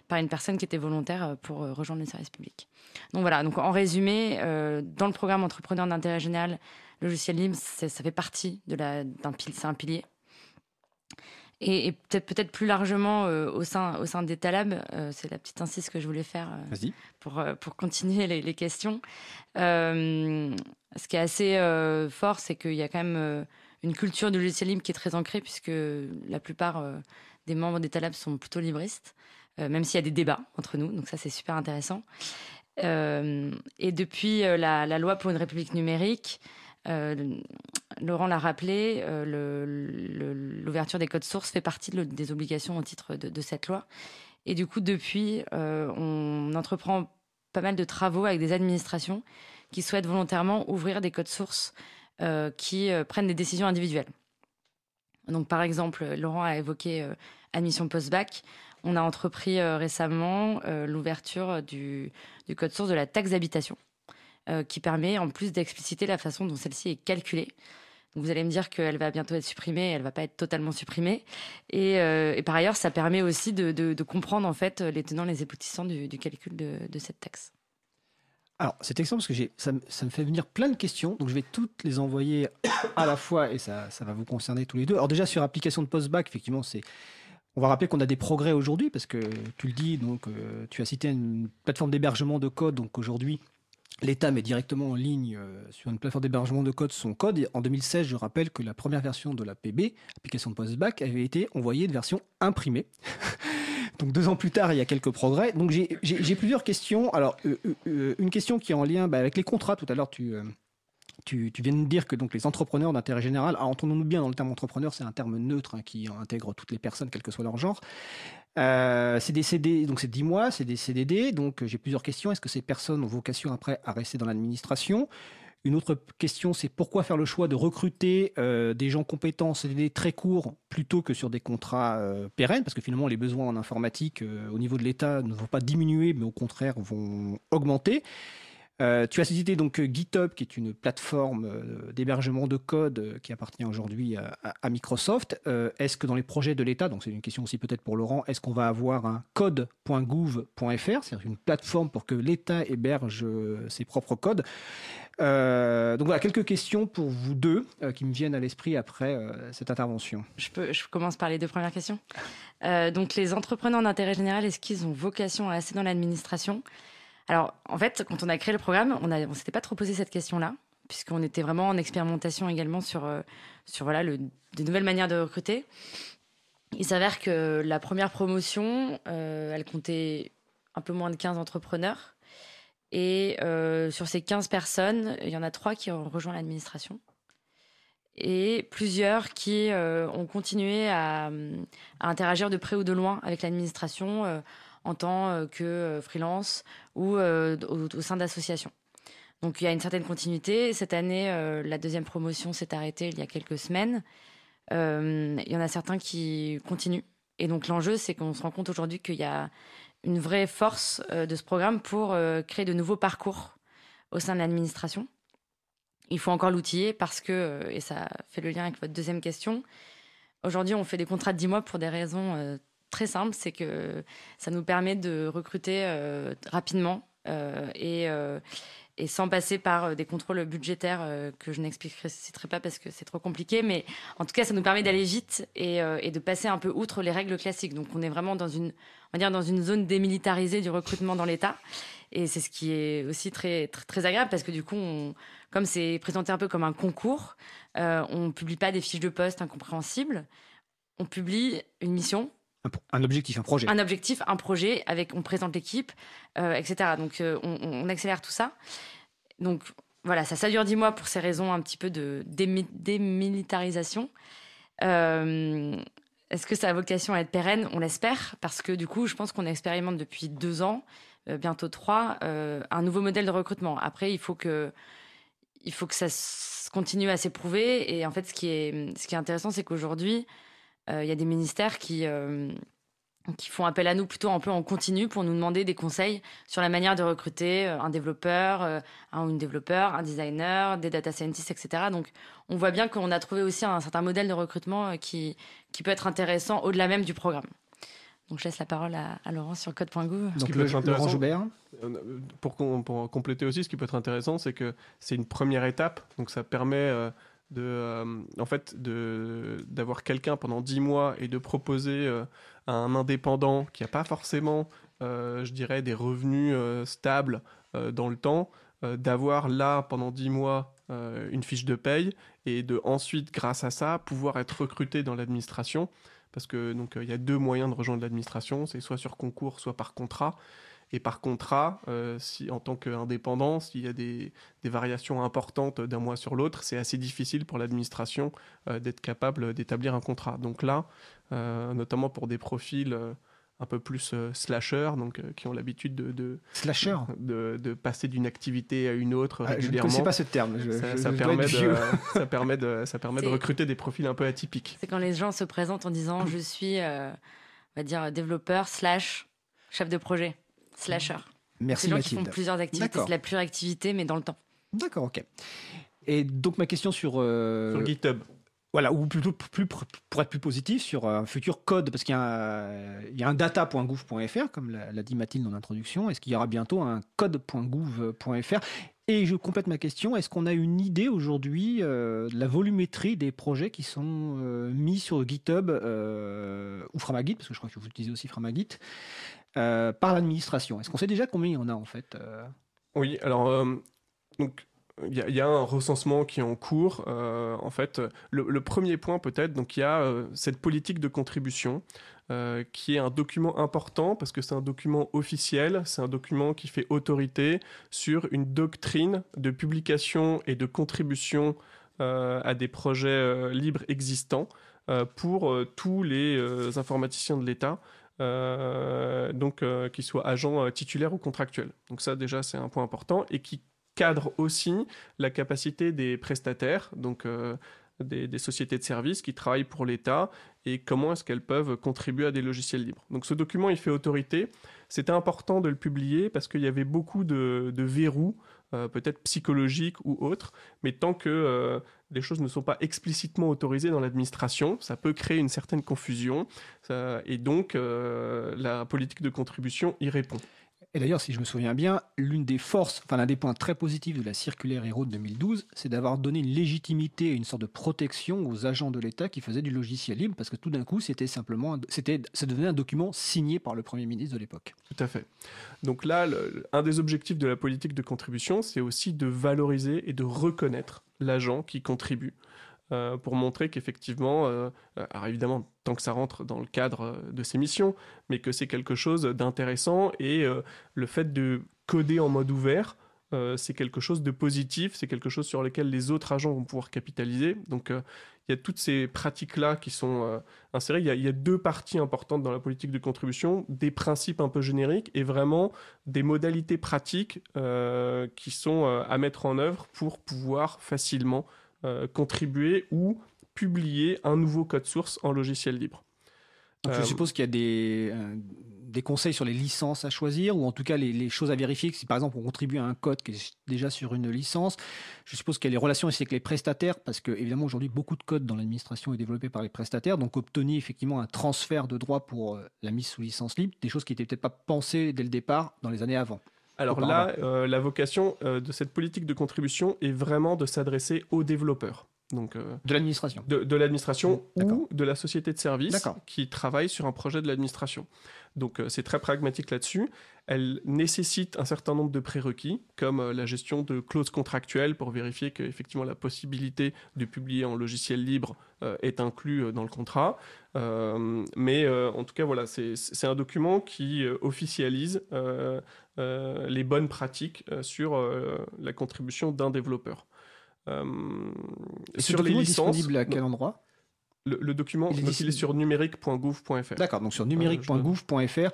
par une personne qui était volontaire euh, pour rejoindre le service public. Donc voilà, donc en résumé, dans le programme Entrepreneur d'intérêt général, le logiciel libre, ça fait partie de la, d'un pilier, c'est un pilier. Et, et peut-être, peut-être plus largement au sein, au sein des Talab, c'est la petite insiste que je voulais faire pour, pour continuer les, les questions. ce qui est assez fort, c'est qu'il y a quand même une culture du logiciel libre qui est très ancrée, puisque la plupart euh, des membres des Talab sont plutôt libristes, euh, même s'il y a des débats entre nous, donc ça c'est super intéressant. Euh, et depuis la, loi pour une république numérique, Laurent l'a rappelé, l'ouverture des codes sources fait partie des obligations au titre de, cette loi. Et du coup, depuis, on entreprend pas mal de travaux avec des administrations qui souhaitent volontairement ouvrir des codes sources qui euh, prennent des décisions individuelles. Donc, par exemple, Laurent a évoqué euh, admission post-bac. On a entrepris récemment l'ouverture du, code source de la taxe d'habitation, qui permet en plus d'expliciter la façon dont celle-ci est calculée. vous allez me dire qu'elle va bientôt être supprimée, elle va pas être totalement supprimée. Et, par ailleurs, ça permet aussi de, comprendre en fait les tenants, les aboutissants du, calcul de cette taxe. Alors, c'est excellent parce que ça, me fait venir plein de questions. Donc, je vais toutes les envoyer [coughs] à la fois et ça, va vous concerner tous les deux. Alors, déjà, sur application de post-bac, effectivement, c'est. On va rappeler qu'on a des progrès aujourd'hui parce que tu le dis, donc euh, tu as cité une plateforme d'hébergement de code. Donc aujourd'hui, l'État met directement en ligne euh, sur une plateforme d'hébergement de code son code. En 2016, je rappelle que la première version de la PB, application de post-bac, avait été envoyée de version imprimée. [laughs] Donc deux ans plus tard, il y a quelques progrès. Donc j'ai plusieurs questions. Alors euh, euh, euh, une question qui est en lien bah, avec les contrats. Tout à l'heure, tu, viens de dire que donc les entrepreneurs d'intérêt général, entendons-nous bien dans le terme entrepreneur, c'est un terme neutre hein, qui intègre toutes les personnes, quel que soit leur genre. c'est des CD, donc c'est 10 mois, c'est des CDD. Donc j'ai plusieurs questions. Est-ce que ces personnes ont vocation après à rester dans l'administration? Une autre question, c'est pourquoi faire le choix de recruter euh, des gens compétents CDD très courts plutôt que sur des contrats euh, pérennes? Parce que finalement, les besoins en informatique euh, au niveau de l'État ne vont pas diminuer, mais au contraire vont augmenter. Euh, tu as cité donc euh, GitHub, qui est une plateforme euh, d'hébergement de code qui appartient aujourd'hui à, Microsoft. Est-ce que dans les projets de l'État, donc c'est une question aussi peut-être pour Laurent, est-ce qu'on va avoir un code.gouv.fr, c'est-à-dire une plateforme pour que l'État héberge ses propres codes? Donc voilà, quelques questions pour vous deux qui me viennent à l'esprit après cette intervention. Je, commence par les deux premières questions. Donc, les entrepreneurs d'intérêt général, est-ce qu'ils ont vocation à rester dans l'administration? Alors, en fait, quand on a créé le programme, on ne s'était pas trop posé cette question-là, puisqu'on était vraiment en expérimentation également sur, euh, sur voilà, des nouvelles manières de recruter. Il s'avère que la première promotion, euh, elle comptait un peu moins de 15 entrepreneurs. Et euh, sur ces 15 personnes, il y en a trois qui ont rejoint l'administration et plusieurs qui ont continué à, à interagir de près ou de loin avec l'administration en tant euh, que euh, freelance ou euh, au, sein d'associations. Donc il y a une certaine continuité. Cette année, la deuxième promotion s'est arrêtée il y a quelques semaines. Il y en a certains qui continuent. Et donc l'enjeu, c'est qu'on se rend compte aujourd'hui qu'il y a une vraie force de ce programme pour créer de nouveaux parcours au sein de l'administration. Il faut encore l'outiller parce que, et ça fait le lien avec votre deuxième question, aujourd'hui on fait des contrats de 10 mois pour des raisons très simples, c'est que ça nous permet de recruter euh, rapidement euh, et, euh, et sans passer par des contrôles budgétaires que je n'expliquerai pas parce que c'est trop compliqué, mais en tout cas ça nous permet d'aller vite et, de passer un peu outre les règles classiques. Donc on est vraiment dans une, on va dire dans une zone démilitarisée du recrutement dans l'État. Et c'est ce qui est aussi très, très, agréable parce que du coup, comme c'est présenté un peu comme un concours, on ne publie pas des fiches de poste incompréhensibles. On publie une mission, Un, objectif, un projet. un objectif, un projet, avec, on présente l'équipe, euh, etc. Donc euh, on, accélère tout ça. Donc voilà, ça, ça dure 10 mois pour ces raisons un petit peu de démi- démilitarisation. Euh, Est-ce que ça a vocation à être pérenne? On l'espère, parce que du coup, je pense qu'on expérimente depuis deux ans, bientôt trois, un nouveau modèle de recrutement. Après, il faut que, il faut que ça continue à s'éprouver. Et en fait, ce qui est, ce qui est intéressant, c'est qu'aujourd'hui, il y a des ministères qui, euh, qui font appel à nous plutôt un peu en continu pour nous demander des conseils sur la manière de recruter euh, un développeur, euh, un ou une développeur, un designer, des data scientists, etc. Donc, on voit bien qu'on a trouvé aussi un certain modèle de recrutement euh, qui, qui peut être intéressant au-delà même du programme. Donc, je laisse la parole à, à Laurent sur code.gouv. Donc qui peut le, être Laurent intéressant- Joubert. Euh, Pour, com- pour compléter aussi, ce qui peut être intéressant, c'est que c'est une première étape. Donc ça permet euh, euh, en fait, d'avoir quelqu'un pendant 10 mois et de proposer euh, à un indépendant qui n'a pas forcément, euh, je dirais, des revenus stables dans le temps, d'avoir là pendant 10 mois une fiche de paye et de ensuite, grâce à ça, pouvoir être recruté dans l'administration. Parce que donc il y a deux moyens de rejoindre l'administration, c'est soit sur concours, soit par contrat. Et par contrat, euh, si, en tant qu'indépendant, s'il y a des, des variations importantes d'un mois sur l'autre, c'est assez difficile pour l'administration euh, d'être capable d'établir un contrat. Donc là, euh, notamment pour des profils euh, un peu plus euh, slasher, donc euh, qui ont l'habitude de, de, Slasher. de, de passer d'une activité à une autre Ah, je ne régulièrement, connaissais pas ce terme. Je, ça, je- ça je dois permet de, [laughs] ça permet de, ça permet de C'est- recruter des profils un peu atypiques. C'est quand les gens se présentent en disant je suis, euh, on va dire, développeur slash chef de projet, slasher. Merci C'est des gens qui font Mathilde. plusieurs activités, c'est de la pluriactivité, mais dans le temps. D'accord, ok. Et donc ma question sur, euh, Sur GitHub. voilà, ou plutôt plus, pour être plus positif sur un futur code, parce qu'il y a un, il y a un data.gouv.fr, comme l'a dit Mathilde en introduction. Est-ce qu'il y aura bientôt un code.gouv.fr Et je complète ma question. Est-ce qu'on a une idée aujourd'hui euh, de la volumétrie des projets qui sont euh, mis sur GitHub euh, ou Framagit, parce que je crois que vous utilisez aussi Framagit, euh, par l'administration Est-ce qu'on sait déjà combien il y en a en fait euh Oui, alors euh, il y, a- un recensement qui est en cours. En fait, le, premier point peut-être, donc il y a cette politique de contribution qui est un document important parce que c'est un document officiel, c'est un document qui fait autorité sur une doctrine de publication et de contribution à des projets libres existants pour tous les informaticiens de l'État. Euh, donc euh, qu'ils soient agents euh, titulaires ou contractuels. Donc ça déjà c'est un point important et qui cadre aussi la capacité des prestataires, donc des, sociétés de services qui travaillent pour l'État, et comment est-ce qu'elles peuvent contribuer à des logiciels libres. Donc ce document, il fait autorité. C'était important de le publier parce qu'il y avait beaucoup de, verrous, peut-être psychologiques ou autres, mais tant que les choses ne sont pas explicitement autorisées dans l'administration, ça peut créer une certaine confusion, et donc euh, la politique de contribution y répond. Et d'ailleurs, si je me souviens bien, l'une des forces, enfin l'un des points très positifs de la circulaire Héros de 2012, c'est d'avoir donné une légitimité et une sorte de protection aux agents de l'État qui faisaient du logiciel libre, parce que tout d'un coup, c'était simplement, c'était, ça devenait un document signé par le Premier ministre de l'époque. Tout à fait. Donc là, un des objectifs de la politique de contribution, c'est aussi de valoriser et de reconnaître l'agent qui contribue. Euh, pour montrer qu'effectivement, euh, euh, alors évidemment, tant que ça rentre dans le cadre de ses missions, mais que c'est quelque chose d'intéressant et le fait de coder en mode ouvert, c'est quelque chose de positif, c'est quelque chose sur lequel les autres agents vont pouvoir capitaliser. Donc il y a toutes ces pratiques-là qui sont insérées. Il y, a, deux parties importantes dans la politique de contribution, des principes un peu génériques et vraiment des modalités pratiques qui sont à mettre en œuvre pour pouvoir facilement euh, contribuer ou publier un nouveau code source en logiciel libre. Donc, Euh, je suppose qu'il y a des, euh, des conseils sur les licences à choisir, ou en tout cas les, les choses à vérifier. Si par exemple on contribue à un code qui est déjà sur une licence, je suppose qu'il y a les relations aussi avec les prestataires, parce que évidemment aujourd'hui beaucoup de code dans l'administration est développé par les prestataires, donc obtenir effectivement un transfert de droits pour la mise sous licence libre, des choses qui n'étaient peut-être pas pensées dès le départ dans les années avant. Alors là, euh, la vocation euh, de cette politique de contribution est vraiment de s'adresser aux développeurs. Donc, euh, De l'administration. de, de l'administration Mmh, d'accord. ou de la société de service qui travaille sur un projet de l'administration. Donc c'est très pragmatique là-dessus. Elle nécessite un certain nombre de prérequis, comme euh, la gestion de clauses contractuelles pour vérifier qu'effectivement la possibilité de publier en logiciel libre euh, est inclus euh, dans le contrat. Euh, mais euh, en tout cas, voilà, c'est un document qui officialise euh, les bonnes pratiques sur la contribution d'un développeur. Sur les licences, disponible à quel endroit? Le, le document, Il est donc, il est sur numérique.gouv.fr. D'accord, donc sur numérique.gouv.fr.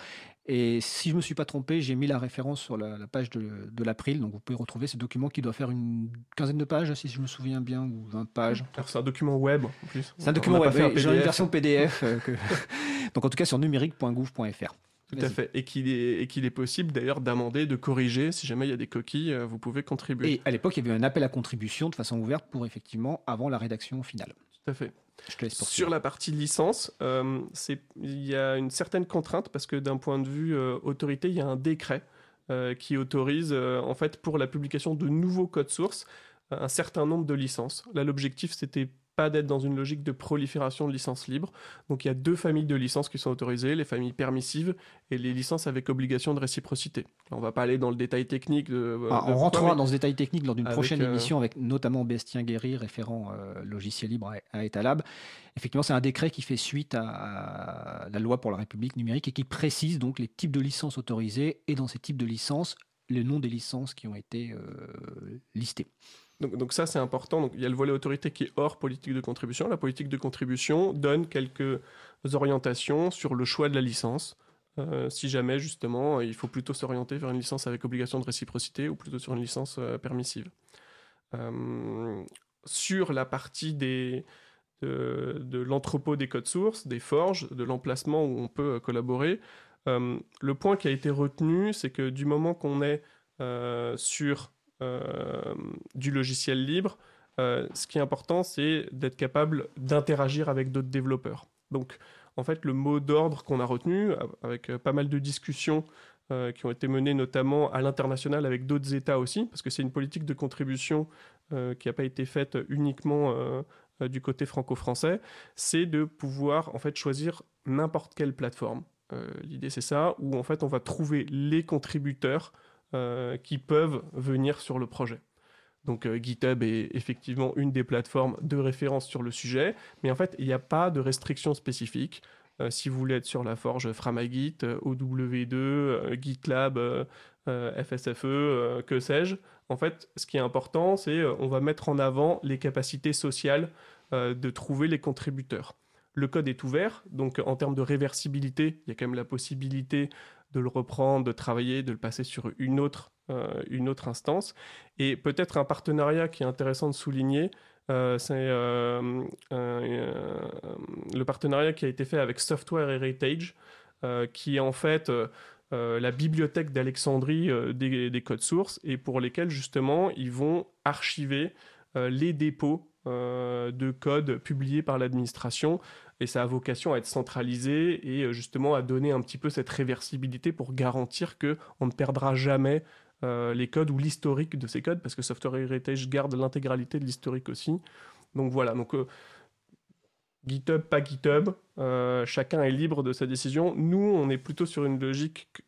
Et si je ne me suis pas trompé, j'ai mis la référence sur la, la page de, de l'April. Donc vous pouvez retrouver ce document qui doit faire une quinzaine de pages, si je me souviens bien, ou 20 pages. C'est un document web en plus. C'est un document web, un j'ai une version PDF. euh, que- [laughs] donc en tout cas sur numérique.gouv.fr. Tout à fait. Et qu'il est, et qu'il est possible d'ailleurs d'amender, de corriger. Si jamais il y a des coquilles, euh, vous pouvez contribuer. Et à l'époque, il y avait un appel à contribution de façon ouverte pour effectivement avant la rédaction finale. Tout à fait. Sur la partie licence, euh, il y a une certaine contrainte parce que d'un point de vue euh, autorité, il y a un décret euh, qui autorise en fait pour la publication de nouveaux codes sources un certain nombre de licences. Là, l'objectif c'était pas d'être dans une logique de prolifération de licences libres. Donc il y a deux familles de licences qui sont autorisées, les familles permissives et les licences avec obligation de réciprocité. On va pas aller dans le détail technique de. Ah, de- on rentrera dans ce détail technique lors d'une prochaine euh, émission avec notamment Bastien Guéry, référent euh, logiciel libre à, à Etalab. Effectivement, c'est un décret qui fait suite à, à la loi pour la République numérique et qui précise donc les types de licences autorisées et dans ces types de licences, le nom des licences qui ont été euh, listées. Donc, ça, c'est important. Donc, il y a le volet autorité qui est hors politique de contribution. La politique de contribution donne quelques orientations sur le choix de la licence. Euh, si jamais, justement, il faut plutôt s'orienter vers une licence avec obligation de réciprocité ou plutôt sur une licence euh, permissive. Euh, sur la partie des, de, l'entrepôt des codes sources, des forges, de l'emplacement où on peut collaborer, le point qui a été retenu, c'est que du moment qu'on est sur du logiciel libre, euh, ce qui est important, c'est d'être capable d'interagir avec d'autres développeurs. Donc, en fait, le mot d'ordre qu'on a retenu, avec euh, pas mal de discussions euh, qui ont été menées notamment à l'international avec d'autres États aussi, parce que c'est une politique de contribution euh, qui n'a pas été faite uniquement euh, euh, du côté franco-français, c'est de pouvoir en fait choisir n'importe quelle plateforme. Euh, L'idée c'est ça, où en fait on va trouver les contributeurs euh, qui peuvent venir sur le projet. Donc euh, GitHub est effectivement une des plateformes de référence sur le sujet, mais en fait il n'y a pas de restrictions spécifiques. Euh, si vous voulez être sur la forge Framagit, euh, OW2, euh, GitLab, euh, euh, FSFE, euh, que sais-je, en fait ce qui est important c'est euh, on va mettre en avant les capacités sociales euh, de trouver les contributeurs. Le code est ouvert, donc en termes de réversibilité, il y a quand même la possibilité de le reprendre, de travailler, de le passer sur une autre, euh, une autre instance. Et peut-être un partenariat qui est intéressant de souligner, euh, c'est euh, le partenariat qui a été fait avec Software Heritage, qui est en fait la bibliothèque d'Alexandrie des, des codes sources et pour lesquels justement ils vont archiver les dépôts euh, de codes publiés par l'administration et ça a vocation à être centralisé et euh, justement à donner un petit peu cette réversibilité pour garantir que on ne perdra jamais euh, les codes ou l'historique de ces codes parce que Software Heritage garde l'intégralité de l'historique aussi. Donc voilà, donc GitHub, pas GitHub, chacun est libre de sa décision. Nous, on est plutôt sur une logique. que-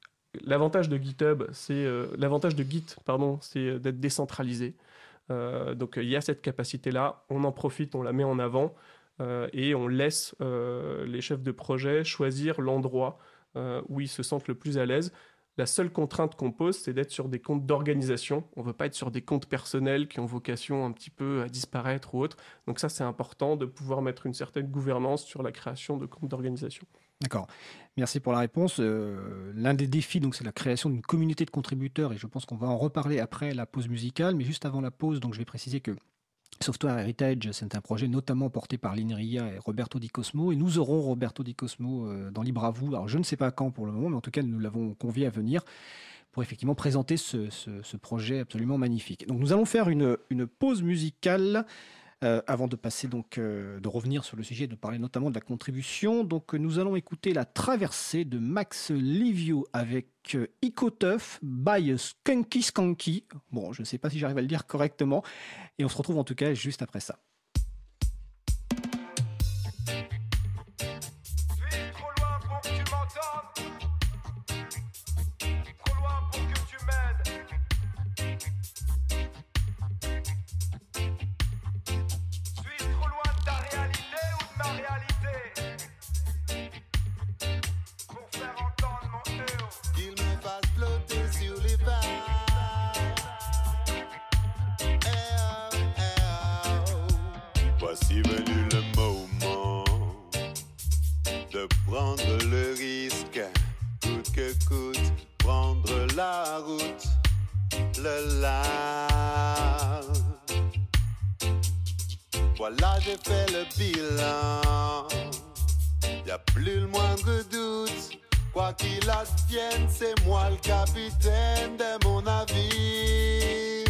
L'avantage de GitHub, c'est l'avantage de Git, pardon, c'est d'être décentralisé. Euh, donc il y a cette capacité-là, on en profite, on la met en avant euh, et on laisse euh, les chefs de projet choisir l'endroit où ils se sentent le plus à l'aise. La seule contrainte qu'on pose, c'est d'être sur des comptes d'organisation. On ne veut pas être sur des comptes personnels qui ont vocation un petit peu à disparaître ou autre. Donc ça, c'est important de pouvoir mettre une certaine gouvernance sur la création de comptes d'organisation. D'accord. Merci pour la réponse. Euh, L'un des défis, donc, c'est la création d'une communauté de contributeurs, et je pense qu'on va en reparler après la pause musicale. Mais juste avant la pause, donc, je vais préciser que Software Heritage, c'est un projet notamment porté par l'INRIA et Roberto Di Cosmo, et nous aurons Roberto Di Cosmo euh, dans Libre à vous. Alors, je ne sais pas quand pour le moment, mais en tout cas, nous l'avons convié à venir pour effectivement présenter ce, projet absolument magnifique. Donc, nous allons faire une pause musicale. Euh, avant de passer donc euh, de revenir sur le sujet, de parler notamment de la contribution, donc euh, nous allons écouter la traversée de Max Livio avec Icotuf by Skunky Skunky. Bon, je ne sais pas si j'arrive à le dire correctement, et on se retrouve en tout cas juste après ça. C'est moi le capitaine de mon navire.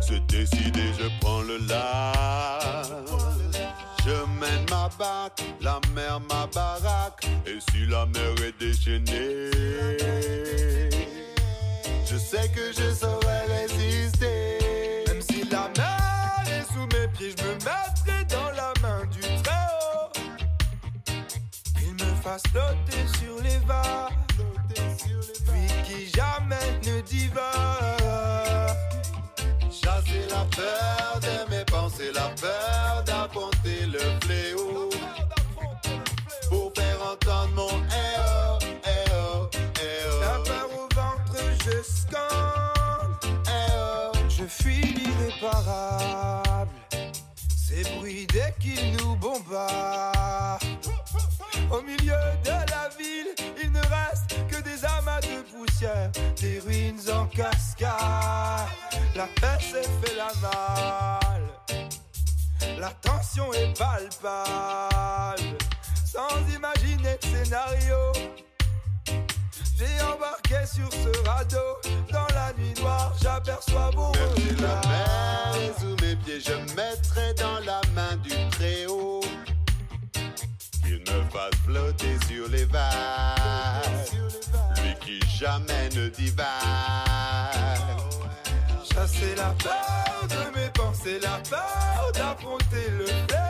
C'est décidé, je prends le large. Je mène ma barque, la mer ma baraque. Et si la mer est déchaînée, je sais que je Fasse flotter sur les vagues, lui qui jamais ne divague. Chasser la peur de mes pensées, la peur d'affronter le fléau. Pour faire entendre mon eh oh, eh La peur au ventre, je scande. oh. Je fuis l'irréparable. Ces bruits dès qu'ils nous bombardent. Poussière, des ruines en cascade. La paix s'est fait la malle. La tension est palpable. Sans imaginer de scénario. J'ai embarqué sur ce radeau. Dans la nuit noire, j'aperçois vos Même la mer est sous mes pieds, je mettrai dans la main du Très-Haut. Qu'il me fasse flotter sur les vagues. Qui jamais ne divague. Chasser la peur de mes pensées, la peur d'affronter le fléau.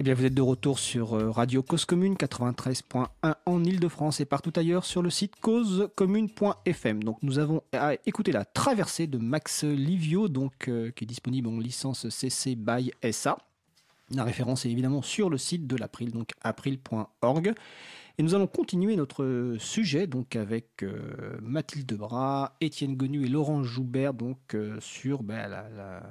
Eh bien, vous êtes de retour sur euh, Radio Cause Commune 93.1 en Ile-de-France et partout ailleurs sur le site causecommune.fm. Donc, nous avons à écouter la traversée de Max Livio, donc, euh, qui est disponible en licence CC by SA. La référence est évidemment sur le site de l'April, donc april.org. Et nous allons continuer notre sujet donc avec euh, Mathilde Bras, Étienne Gonu et Laurent Joubert donc sur ben, la-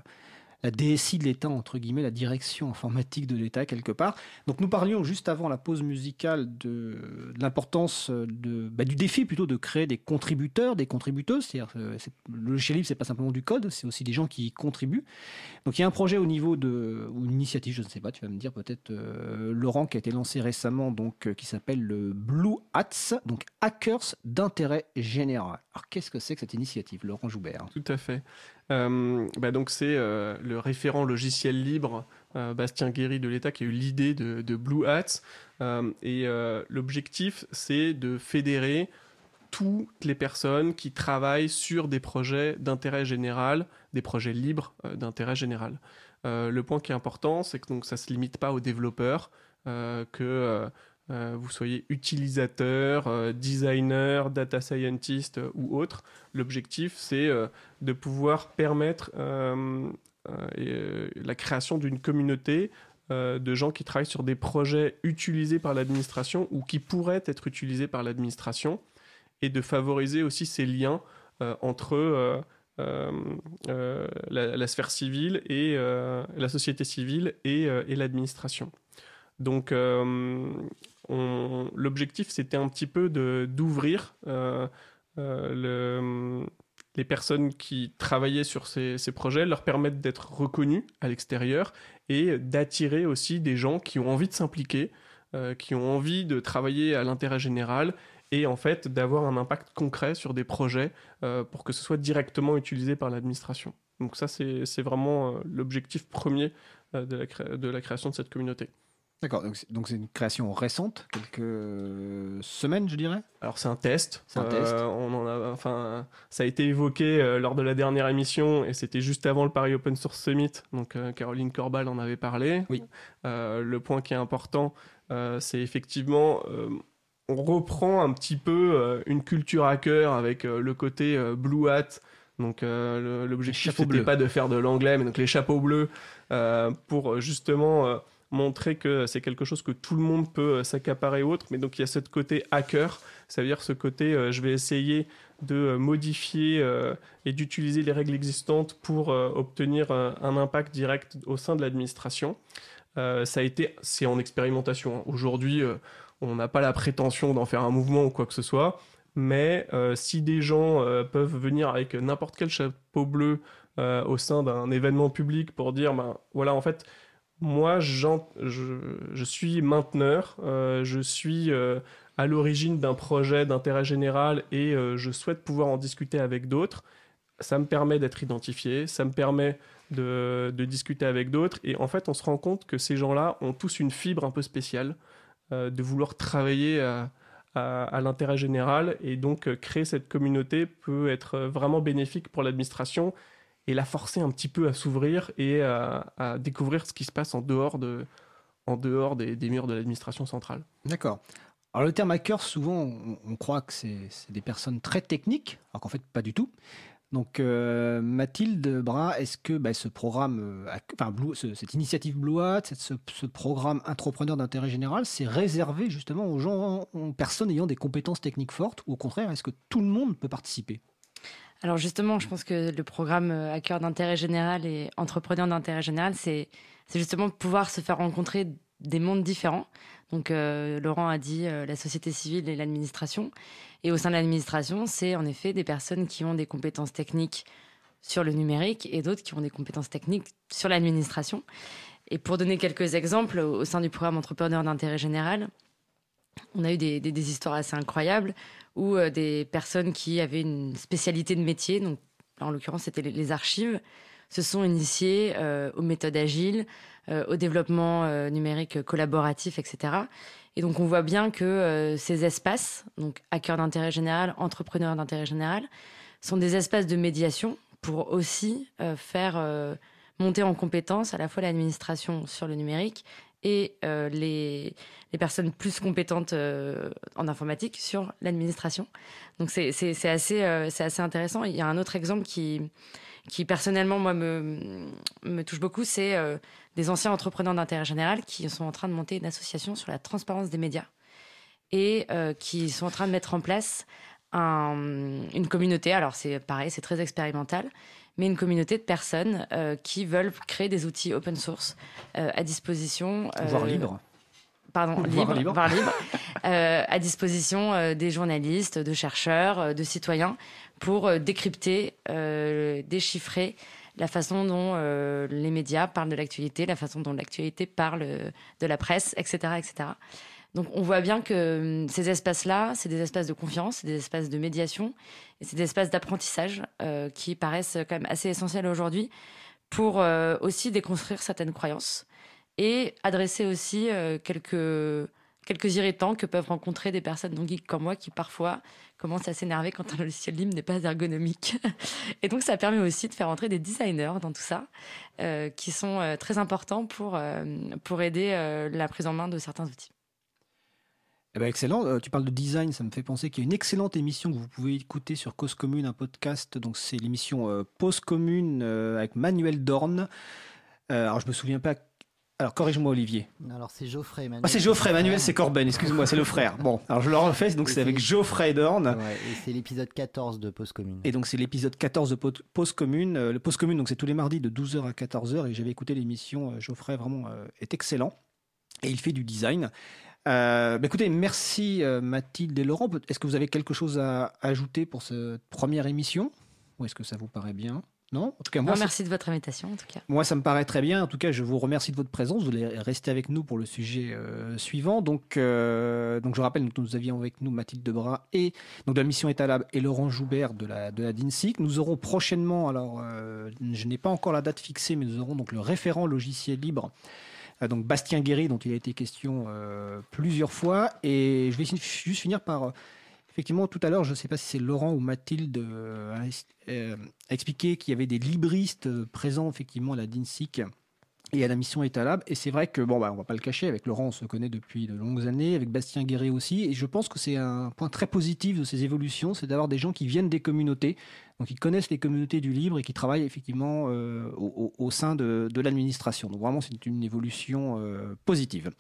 la DSI de l'État, entre guillemets, la direction informatique de l'État, quelque part. Donc nous parlions juste avant la pause musicale de, l'importance de, bah, du défi plutôt de créer des contributeurs, des contributeuses. C'est-à-dire, euh, c'est- le logiciel libre, c'est pas simplement du code, c'est aussi des gens qui y contribuent. Donc il y a un projet au niveau de, ou une initiative, je ne sais pas, tu vas me dire peut-être, euh, Laurent, qui a été lancé récemment, donc, euh, qui s'appelle le Blue Hats, donc Hackers d'intérêt général. Alors qu'est-ce que c'est que cette initiative, Laurent Joubert? Tout à fait. Euh, bah donc c'est euh, le référent logiciel libre euh, Bastien Guéry de l'État qui a eu l'idée de, Blue Hats. Et l'objectif, c'est de fédérer toutes les personnes qui travaillent sur des projets d'intérêt général, des projets libres d'intérêt général. Le point qui est important, c'est que donc, ça ne se limite pas aux développeurs, que euh, vous soyez utilisateur, euh, designer, data scientist euh, ou autre. L'objectif, c'est de pouvoir permettre et, la création d'une communauté de gens qui travaillent sur des projets utilisés par l'administration ou qui pourraient être utilisés par l'administration et de favoriser aussi ces liens entre la, sphère civile et la société civile et, l'administration. Donc, on- l'objectif, c'était un petit peu d'ouvrir euh, euh, le- les personnes qui travaillaient sur ces, ces projets, leur permettre d'être reconnus à l'extérieur et d'attirer aussi des gens qui ont envie de s'impliquer, euh, qui ont envie de travailler à l'intérêt général et en fait d'avoir un impact concret sur des projets pour que ce soit directement utilisé par l'administration. Donc ça, c'est vraiment l'objectif premier de la création de cette communauté. D'accord, donc c'est- une création récente, quelques euh, semaines, je dirais? Alors c'est un test. C'est un test. on en a, enfin, ça a été évoqué euh, lors de la dernière émission et c'était juste avant le Paris Open Source Summit. Donc euh, Caroline Corbal en avait parlé. Oui. Euh, le point qui est important, euh, c'est effectivement, euh, on reprend un petit peu euh, une culture hacker avec euh, le côté euh, blue hat. Donc euh, l'objectif c'était pas de faire de l'anglais, mais donc les chapeaux bleus euh, pour euh, justement euh, montrer que c'est quelque chose que tout le monde peut euh, s'accaparer autre. Mais donc il y a ce côté hacker, ça veut dire ce côté euh, je vais essayer de euh, modifier et d'utiliser les règles existantes pour obtenir un impact direct au sein de l'administration. Ça a été, c'est en expérimentation. Aujourd'hui, on n'a pas la prétention d'en faire un mouvement ou quoi que ce soit, mais si des gens peuvent venir avec n'importe quel chapeau bleu au sein d'un événement public pour dire, ben voilà, en fait, moi, je, je suis mainteneur, euh, je suis euh, à l'origine d'un projet d'intérêt général et euh, je souhaite pouvoir en discuter avec d'autres. Ça me permet d'être identifié, ça me permet de, discuter avec d'autres. Et en fait, on se rend compte que ces gens-là ont tous une fibre un peu spéciale de vouloir travailler à, l'intérêt général. Et donc, créer cette communauté peut être vraiment bénéfique pour l'administration et la forcer un petit peu à s'ouvrir et à, à découvrir ce qui se passe en dehors, de, en dehors des, murs de l'administration centrale. D'accord. Alors le terme hacker, souvent, on, croit que c'est des personnes très techniques, alors qu'en fait, pas du tout. Donc, euh, Mathilde Bras, est-ce que bah, ce programme, euh, enfin, cette initiative Blue Hat, ce programme entrepreneur d'intérêt général, c'est réservé justement aux gens, aux personnes ayant des compétences techniques fortes, ou au contraire, est-ce que tout le monde peut participer? Alors justement, je pense que le programme euh, Hacker d'intérêt général et entrepreneur d'intérêt général, c'est justement pouvoir se faire rencontrer des mondes différents. Donc euh, Laurent a dit euh, la société civile et l'administration. Et au sein de l'administration, c'est en effet des personnes qui ont des compétences techniques sur le numérique et d'autres qui ont des compétences techniques sur l'administration. Et pour donner quelques exemples, au sein du programme Entrepreneur d'intérêt général, on a eu des- des histoires assez incroyables où euh, des personnes qui avaient une spécialité de métier, donc en l'occurrence c'était les, archives, se sont initiées euh, aux méthodes agiles, euh, au développement numérique collaboratif, etc. Et donc on voit bien que ces espaces, donc hackers d'intérêt général, entrepreneurs d'intérêt général, sont des espaces de médiation pour aussi faire monter en compétence à la fois l'administration sur le numérique et euh, les, personnes plus compétentes euh, en informatique sur l'administration. Donc c'est assez, euh, assez intéressant. Il y a un autre exemple qui, qui personnellement, moi, me, me touche beaucoup, c'est des anciens entrepreneurs d'intérêt général qui sont en train de monter une association sur la transparence des médias et qui sont en train de mettre en place un- une communauté. Alors c'est pareil, c'est très expérimental, mais une communauté de personnes euh, qui veulent créer des outils open source euh, à disposition. Voire euh, libre. Pardon, Voire libre, libre. voire libre, [laughs] à disposition des journalistes, de chercheurs, de citoyens, pour décrypter, déchiffrer la façon dont euh, les médias parlent de l'actualité, la façon dont l'actualité parle euh, de la presse, etc., etc. Donc on voit bien que hum, ces espaces-là, c'est des espaces de confiance, c'est des espaces de médiation, et c'est des espaces d'apprentissage euh, qui paraissent quand même assez essentiels aujourd'hui pour euh, aussi déconstruire certaines croyances et adresser aussi euh, quelques, quelques irritants que peuvent rencontrer des personnes non geeks comme moi qui parfois commencent à s'énerver quand un logiciel libre n'est pas ergonomique. [laughs] et donc ça permet aussi de faire entrer des designers dans tout ça, qui sont très importants pour, pour aider la prise en main de certains outils. Eh ben, excellent. Euh, tu parles de design, ça me fait penser qu'il y a une excellente émission que vous pouvez écouter sur Cause Commune, un podcast. Donc c'est l'émission euh, Pause Commune euh, avec Manuel Dorn. Euh, alors je me souviens pas. Alors corrige-moi Olivier. Alors c'est Geoffrey. Manuel, Ah, c'est Geoffrey, Manuel c'est Corben, excuse-moi, c'est le frère. [laughs] Bon, alors je le refais, donc c'est avec Geoffrey Dorn. Ouais, et c'est l'épisode 14 de Pause Commune. Et donc c'est l'épisode 14 de Pause Commune. Le Pause Commune, donc c'est tous les mardis de 12h à 14h et j'avais écouté l'émission. Geoffrey vraiment est excellent et il fait du design. Euh, bah, écoutez, merci euh, Mathilde et Laurent. Est-ce que vous avez quelque chose à ajouter pour cette première émission? Ou est-ce que ça vous paraît bien? Non? En tout cas, moi, Non, merci de votre invitation en tout cas. moi, ça me paraît très bien. En tout cas, je vous remercie de votre présence. Vous allez rester avec nous pour le sujet euh, suivant. Donc, euh, donc, je rappelle, donc, nous avions avec nous Mathilde Debras et donc de la mission Etalab et Laurent Joubert de la de la DINSIC. Nous aurons prochainement, alors, euh, je n'ai pas encore la date fixée, mais nous aurons donc le référent logiciel libre. Euh, Donc Bastien Guéry, dont il a été question euh, plusieurs fois, et je vais juste finir par euh, effectivement tout à l'heure, je ne sais pas si c'est Laurent ou Mathilde euh, a expliqué qu'il y avait des libristes présents effectivement à la DINSIC et à la mission Etalab. Et c'est vrai que, bon, bah, on va pas le cacher, avec Laurent, on se connaît depuis de longues années, avec Bastien Guéret aussi. Et je pense que c'est un point très positif de ces évolutions, c'est d'avoir des gens qui viennent des communautés, donc qui connaissent les communautés du libre et qui travaillent effectivement euh, au, sein de, de l'administration. Donc vraiment, c'est une évolution euh, positive.